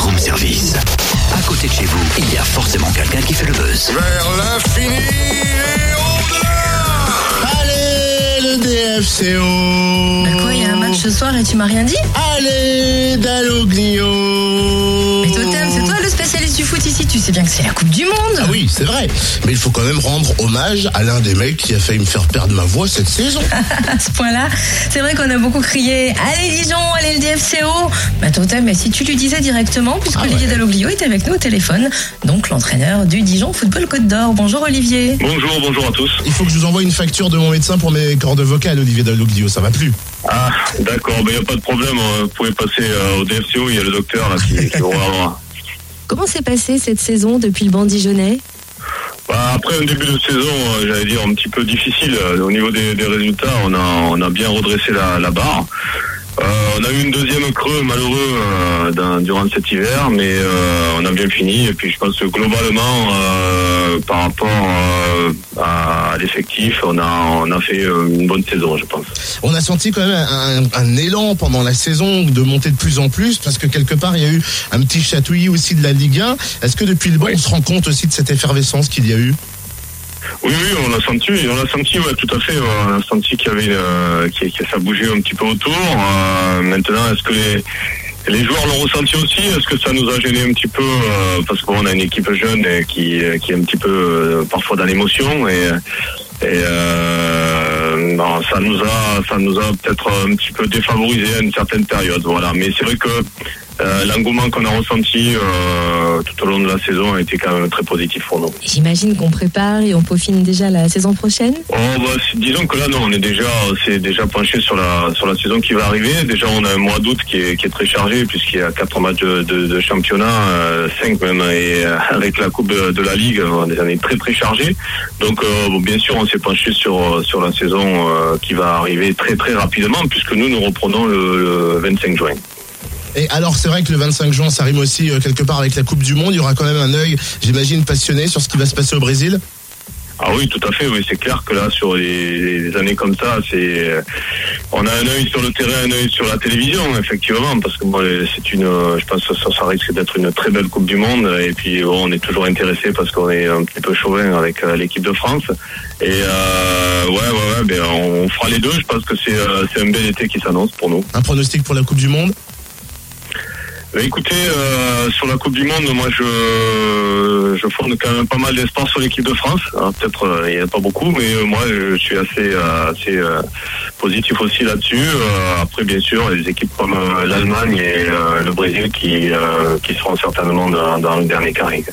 Room Service. À côté de chez vous, il y a forcément quelqu'un qui fait le buzz. Vers l'infini et au-delà Allez, le DFCO Bah quoi, il y a un match ce soir et tu m'as rien dit? Allez, Dalloglio Mais Totem, tu sais bien que c'est la Coupe du Monde Ah oui, c'est vrai. Mais il faut quand même rendre hommage à l'un des mecs qui a failli me faire perdre ma voix cette saison. À ce point-là, c'est vrai qu'on a beaucoup crié « Allez Dijon, allez le DFCO !» Bah Totem, mais si tu lui disais directement, puisque Ah Olivier ouais. Dalloglio est avec nous au téléphone, donc l'entraîneur du Dijon Football Côte d'Or. Bonjour Olivier Bonjour, bonjour à tous. Il faut que je vous envoie une facture de mon médecin pour mes cordes vocales, Olivier Dalloglio. Ça va plus. Ah, d'accord, il n'y a pas de problème. euh, Vous pouvez passer euh, au DFCO, il y a le docteur là qui, qui vous. Comment s'est passée cette saison depuis le banc dijonnais Bah, après un début de saison, euh, j'allais dire un petit peu difficile euh, au niveau des, résultats. On a, bien redressé la barre. Euh, on a eu une deuxième creux malheureux euh, dans- durant cet hiver, mais euh, on a bien fini. Et puis je pense que globalement, euh, par rapport à l'effectif, on a, on a fait une bonne saison, je pense. On a senti quand même un, un élan pendant la saison de monter de plus en plus parce que quelque part il y a eu un petit chatouillis aussi de la Ligue 1. Est-ce que depuis le banc Oui. on se rend compte aussi de cette effervescence qu'il y a eu? Oui, oui, on l'a senti, on l'a senti, ouais, tout à fait. On a senti qu'il y avait, euh, que ça bougeait un petit peu autour. Euh, maintenant, est-ce que les, joueurs l'ont ressenti aussi Est-ce que ça nous a gêné un petit peu euh, parce qu'on a une équipe jeune et qui, est un petit peu euh, parfois dans l'émotion et, euh, ça nous a, ça nous a peut-être un petit peu défavorisé à une certaine période. Voilà, mais c'est vrai que euh, l'engouement qu'on a ressenti euh, tout au long de la saison a été quand même très positif pour nous. J'imagine qu'on prépare et on peaufine déjà la saison prochaine Oh, bah, disons que là, non, on est déjà, c'est déjà penché sur la sur la saison qui va arriver. Déjà, on a un mois d'août qui est, qui est très chargé puisqu'il y a quatre matchs de, de, de championnat, euh, cinq même, et avec la coupe de, de la ligue, on est est très très chargé. Donc, bon, bien sûr, on s'est penché sur sur la saison qui va arriver très très rapidement puisque nous nous reprenons le, le 25 juin. Et alors c'est vrai que le 25 juin ça rime aussi euh, quelque part avec la Coupe du Monde. Il y aura quand même un œil, j'imagine, passionné sur ce qui va se passer au Brésil. Ah oui, tout à fait. Oui, c'est clair que là, sur les, les années comme ça, c'est on a un œil sur le terrain, un œil sur la télévision, effectivement, parce que moi, c'est une, je pense que ça, ça risque d'être une très belle Coupe du Monde. Et puis, bon, on est toujours intéressé parce qu'on est un petit peu chauvin avec euh, l'équipe de France. Et euh, ouais, ouais, ouais, ben, on fera les deux. Je pense que euh, c'est un bel été qui s'annonce pour nous. Un pronostic pour la Coupe du Monde? Bah, écoutez, euh, sur la Coupe du Monde, moi je je fonde quand même pas mal d'espoir sur l'équipe de France. Peut-être euh, il n'y en a pas beaucoup, mais euh, moi je suis assez euh, assez euh, positif aussi là-dessus. Euh, après, bien sûr, les équipes comme euh, l'Allemagne et euh, le Brésil qui euh, qui seront certainement dans, dans le dernier carré.